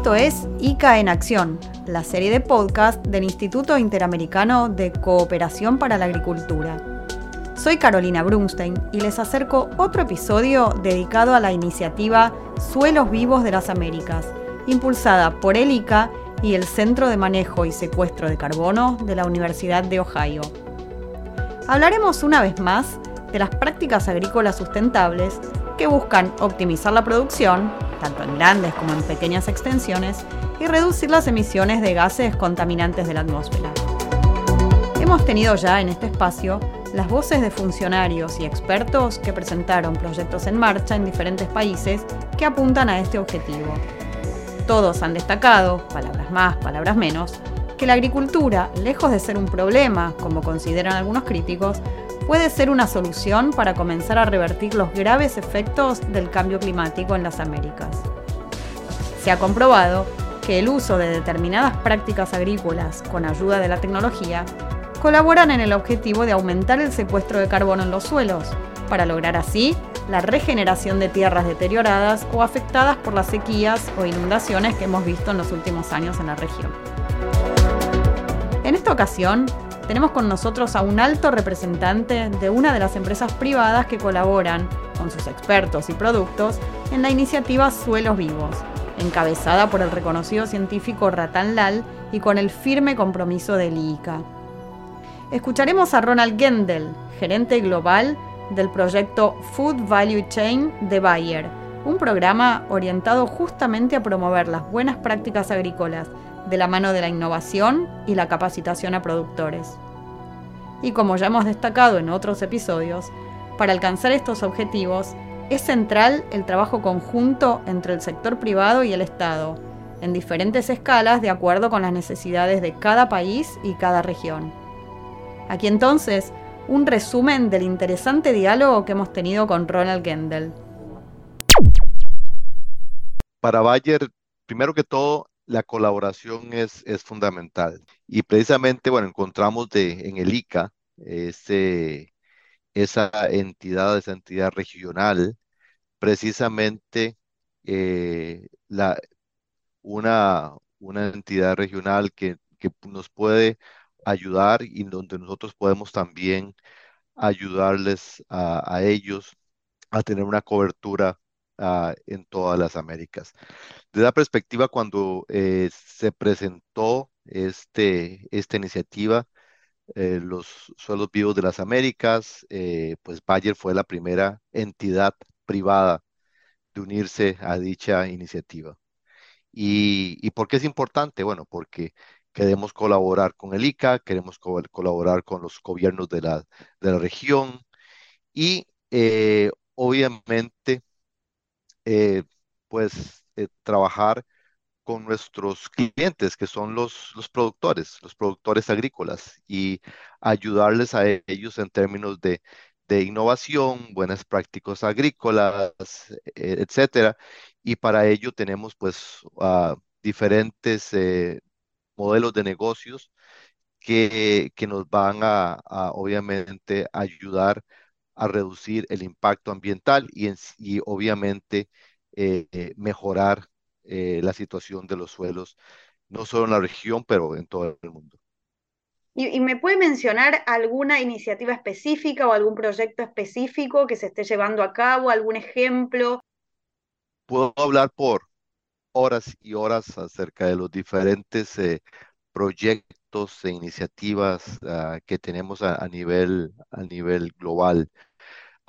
Esto es ICA en Acción, la serie de podcast del Instituto Interamericano de Cooperación para la Agricultura. Soy Carolina Brunstein y les acerco otro episodio dedicado a la iniciativa Suelos Vivos de las Américas, impulsada por el ICA y el Centro de Manejo y Secuestro de Carbono de la Universidad de Ohio. Hablaremos una vez más de las prácticas agrícolas sustentables que buscan optimizar la producción, tanto en grandes como en pequeñas extensiones, y reducir las emisiones de gases contaminantes de la atmósfera. Hemos tenido ya en este espacio las voces de funcionarios y expertos que presentaron proyectos en marcha en diferentes países que apuntan a este objetivo. Todos han destacado, palabras más, palabras menos, que la agricultura, lejos de ser un problema, como consideran algunos críticos, puede ser una solución para comenzar a revertir los graves efectos del cambio climático en las Américas. Se ha comprobado que el uso de determinadas prácticas agrícolas con ayuda de la tecnología colaboran en el objetivo de aumentar el secuestro de carbono en los suelos, para lograr así la regeneración de tierras deterioradas o afectadas por las sequías o inundaciones que hemos visto en los últimos años en la región. En esta ocasión, tenemos con nosotros a un alto representante de una de las empresas privadas que colaboran con sus expertos y productos en la iniciativa Suelos Vivos, encabezada por el reconocido científico Ratan Lal y con el firme compromiso del IICA. Escucharemos a Ronald Gendel, gerente global del proyecto Food Value Chain de Bayer, un programa orientado justamente a promover las buenas prácticas agrícolas de la mano de la innovación y la capacitación a productores. Y como ya hemos destacado en otros episodios, para alcanzar estos objetivos es central el trabajo conjunto entre el sector privado y el Estado, en diferentes escalas de acuerdo con las necesidades de cada país y cada región. Aquí entonces, un resumen del interesante diálogo que hemos tenido con Ronald Gendel. Para Bayer, primero que todo, la colaboración es, es fundamental. Y precisamente, bueno, encontramos de, en el ICA ese, esa entidad, esa entidad regional, precisamente eh, la, una, una entidad regional que, que nos puede ayudar y donde nosotros podemos también ayudarles a, a ellos a tener una cobertura uh, en todas las Américas. De la perspectiva, cuando eh, se presentó este, esta iniciativa, eh, los suelos vivos de las Américas, eh, pues Bayer fue la primera entidad privada de unirse a dicha iniciativa. ¿Y, y por qué es importante? Bueno, porque queremos colaborar con el ICA, queremos co colaborar con los gobiernos de la, de la región y eh, obviamente eh, pues eh, trabajar con nuestros clientes, que son los, los productores, los productores agrícolas, y ayudarles a ellos en términos de, de innovación, buenas prácticas agrícolas, e, etcétera. Y para ello tenemos pues uh, diferentes eh, modelos de negocios que, que nos van a, a, obviamente ayudar a reducir el impacto ambiental y, en, y obviamente eh, eh, mejorar eh, la situación de los suelos, no solo en la región, pero en todo el mundo. ¿Y, ¿Y, me puede mencionar alguna iniciativa específica o algún proyecto específico que se esté llevando a cabo, algún ejemplo? Puedo hablar por horas y horas acerca de los diferentes eh, proyectos e iniciativas uh, que tenemos a, a, nivel, a nivel global.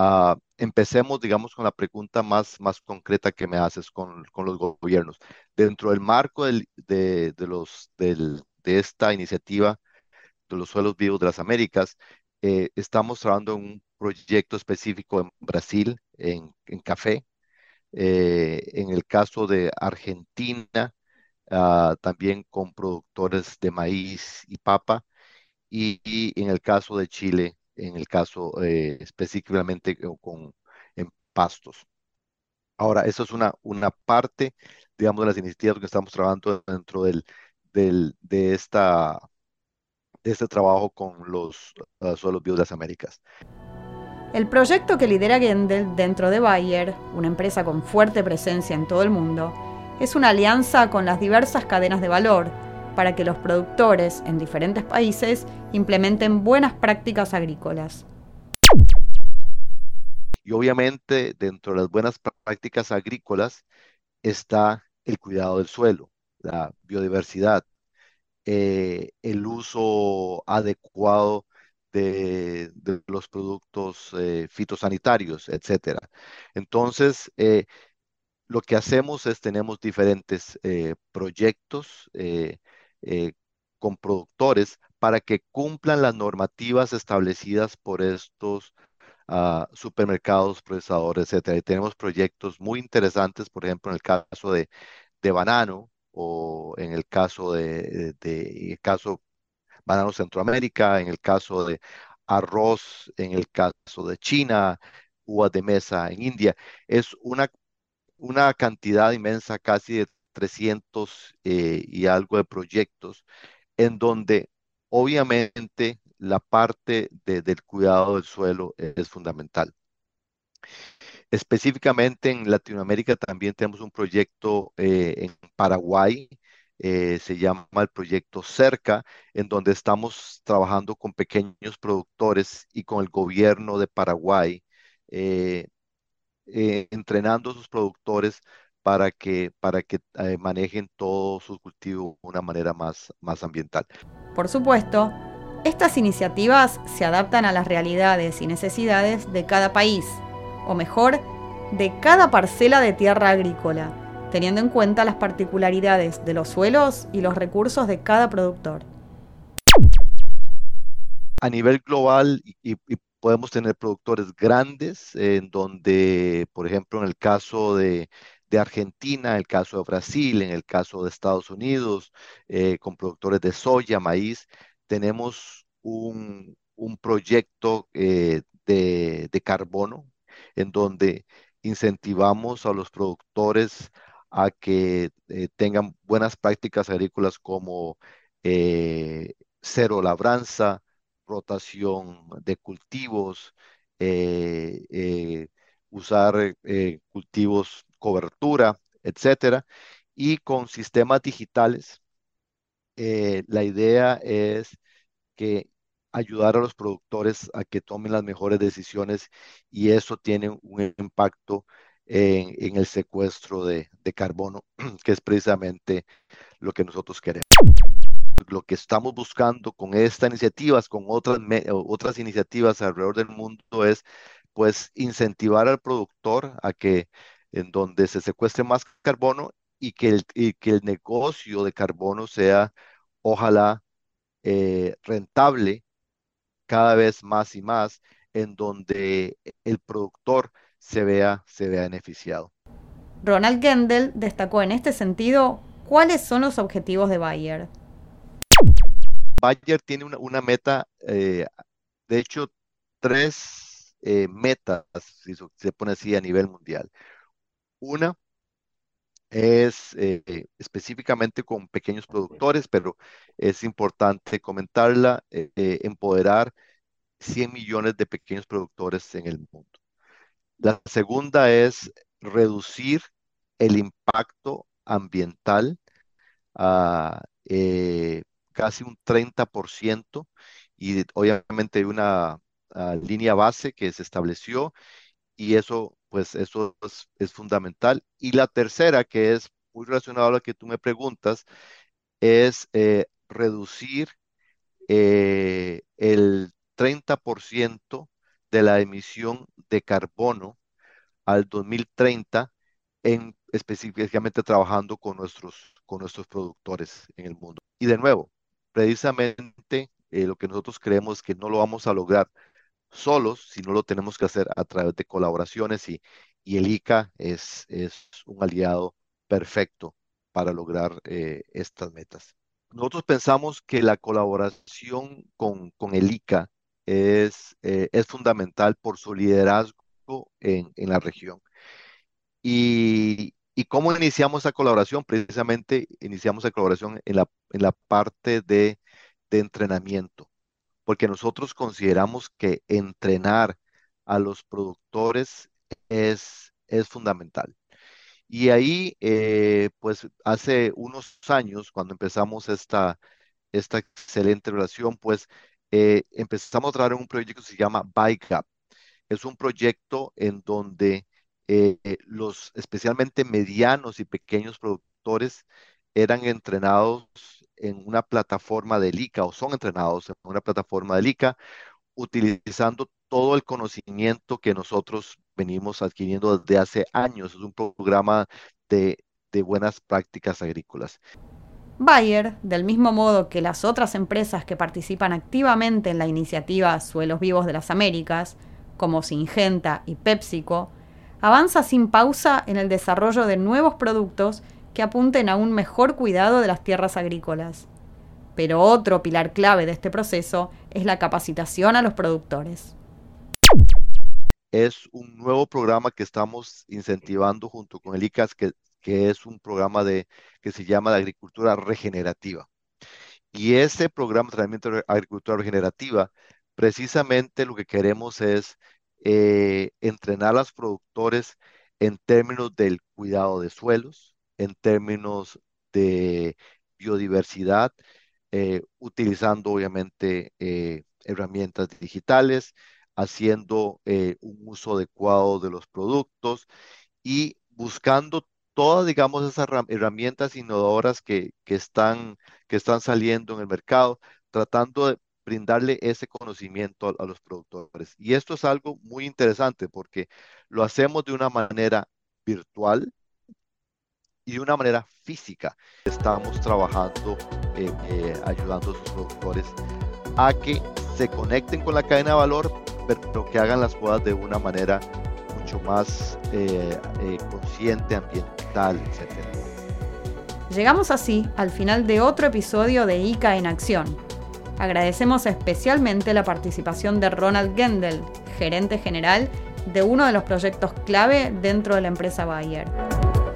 Uh, empecemos, digamos, con la pregunta más, más concreta que me haces con, con los gobiernos. Dentro del marco del, de, de, los, de esta iniciativa de los suelos vivos de las Américas, eh, estamos trabajando en un proyecto específico en Brasil, en, en café. Eh, en el caso de Argentina, uh, también con productores de maíz y papa. Y, y en el caso de Chile, en el caso eh, específicamente con en pastos. Ahora, eso es una, una parte, digamos, de las iniciativas que estamos trabajando dentro del, del, de, esta, de este trabajo con los uh, suelos vivos de las Américas. El proyecto que lidera Gendel dentro de Bayer, una empresa con fuerte presencia en todo el mundo, es una alianza con las diversas cadenas de valor para que los productores en diferentes países implementen buenas prácticas agrícolas. Y obviamente dentro de las buenas prácticas agrícolas está el cuidado del suelo, la biodiversidad, eh, el uso adecuado de, los productos eh, fitosanitarios, etcétera. Entonces, eh, lo que hacemos es tenemos diferentes proyectos con productores para que cumplan las normativas establecidas por estos ah, supermercados, procesadores, etcétera. Y tenemos proyectos muy interesantes, por ejemplo, en el caso de, de banano o en el caso de, de, caso banano Centroamérica, en el caso de arroz, en el caso de China, uvas de mesa en India. Es una, una cantidad inmensa, casi de 300 eh, y algo de proyectos, en donde obviamente la parte del cuidado del suelo es fundamental. Específicamente en Latinoamérica también tenemos un proyecto eh, en Paraguay, eh, se llama el proyecto Cerca, en donde estamos trabajando con pequeños productores y con el gobierno de Paraguay, entrenando a sus productores para que, para que manejen todos sus cultivos de una manera más, más ambiental. Por supuesto, estas iniciativas se adaptan a las realidades y necesidades de cada país o mejor, de cada parcela de tierra agrícola, teniendo en cuenta las particularidades de los suelos y los recursos de cada productor. A nivel global, y, podemos tener productores grandes, en donde, por ejemplo, en el caso de, Argentina, en el caso de Brasil, en el caso de Estados Unidos, eh, con productores de soya, maíz, tenemos un, proyecto eh, de, carbono en donde incentivamos a los productores a que eh, tengan buenas prácticas agrícolas como cero labranza, rotación de cultivos, usar cultivos cobertura, etcétera. Y con sistemas digitales, la idea es que ayudar a los productores a que tomen las mejores decisiones y eso tiene un impacto en, el secuestro de, carbono, que es precisamente lo que nosotros queremos. Lo que estamos buscando con estas iniciativas, con otras, otras iniciativas alrededor del mundo es pues incentivar al productor a que en donde se secuestre más carbono y que el, que el negocio de carbono sea ojalá eh, rentable cada vez más y más en donde el productor se vea, se vea beneficiado. Ronald Gendel destacó en este sentido cuáles son los objetivos de Bayer. Bayer tiene una, meta, eh, de hecho, tres eh, metas, si se pone así a nivel mundial. Una es eh, específicamente con pequeños productores, pero es importante comentarla, eh, eh, empoderar 100 millones de pequeños productores en el mundo. La segunda es reducir el impacto ambiental a casi un 30% y obviamente hay una línea base que se estableció y eso pues eso es, fundamental. Y la tercera, que es muy relacionada a lo que tú me preguntas, es eh, reducir eh, el 30% de la emisión de carbono al 2030, en, específicamente trabajando con nuestros, con nuestros productores en el mundo. Y de nuevo, precisamente eh, lo que nosotros creemos que no lo vamos a lograr solos, sino lo tenemos que hacer a través de colaboraciones y, el ICA es, es un aliado perfecto para lograr eh, estas metas. Nosotros pensamos que la colaboración con, el ICA es, eh, es fundamental por su liderazgo en, la región. Y, cómo iniciamos esa colaboración? Precisamente iniciamos la colaboración en la, en la parte de, de entrenamiento porque nosotros consideramos que entrenar a los productores es, es fundamental. Y ahí, eh, pues hace unos años, cuando empezamos esta, esta excelente relación, pues eh, empezamos a trabajar en un proyecto que se llama BikeUp. Es un proyecto en donde eh, los especialmente medianos y pequeños productores eran entrenados en una plataforma de ICA o son entrenados en una plataforma de ICA utilizando todo el conocimiento que nosotros venimos adquiriendo desde hace años. Es un programa de, de buenas prácticas agrícolas. Bayer, del mismo modo que las otras empresas que participan activamente en la iniciativa Suelos Vivos de las Américas, como Singenta y PepsiCo, avanza sin pausa en el desarrollo de nuevos productos que apunten a un mejor cuidado de las tierras agrícolas. Pero otro pilar clave de este proceso es la capacitación a los productores. Es un nuevo programa que estamos incentivando junto con el ICAS, que, es un programa de, que se llama de agricultura regenerativa. Y ese programa de tratamiento de agricultura regenerativa, precisamente lo que queremos es eh, entrenar a los productores en términos del cuidado de suelos, en términos de biodiversidad, eh, utilizando obviamente eh, herramientas digitales, haciendo un uso adecuado de los productos y buscando todas, digamos, esas herramientas innovadoras que, que, están, que están saliendo en el mercado, tratando de brindarle ese conocimiento a, los productores. Y esto es algo muy interesante porque lo hacemos de una manera virtual y de una manera física. Estamos trabajando, eh, eh, ayudando a sus productores a que se conecten con la cadena de valor, pero que hagan las cosas de una manera mucho más eh, consciente, ambiental, etc. Llegamos así al final de otro episodio de ICA en Acción Agradecemos especialmente la participación de Ronald Gendel, gerente general de uno de los proyectos clave dentro de la empresa Bayer.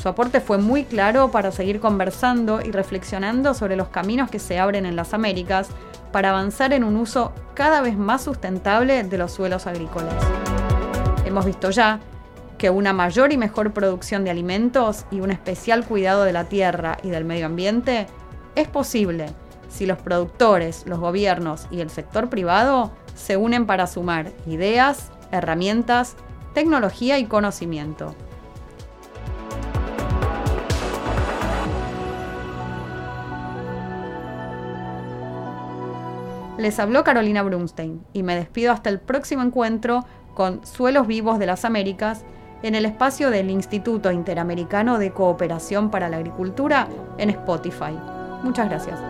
Su aporte fue muy claro para seguir conversando y reflexionando sobre los caminos que se abren en las Américas para avanzar en un uso cada vez más sustentable de los suelos agrícolas. Hemos visto ya que una mayor y mejor producción de alimentos y un especial cuidado de la tierra y del medio ambiente es posible si los productores, los gobiernos y el sector privado se unen para sumar ideas, herramientas, tecnología y conocimiento. Les habló Carolina Brunstein y me despido hasta el próximo encuentro con Suelos Vivos de las Américas en el espacio del Instituto Interamericano de Cooperación para la Agricultura en Spotify. Muchas gracias.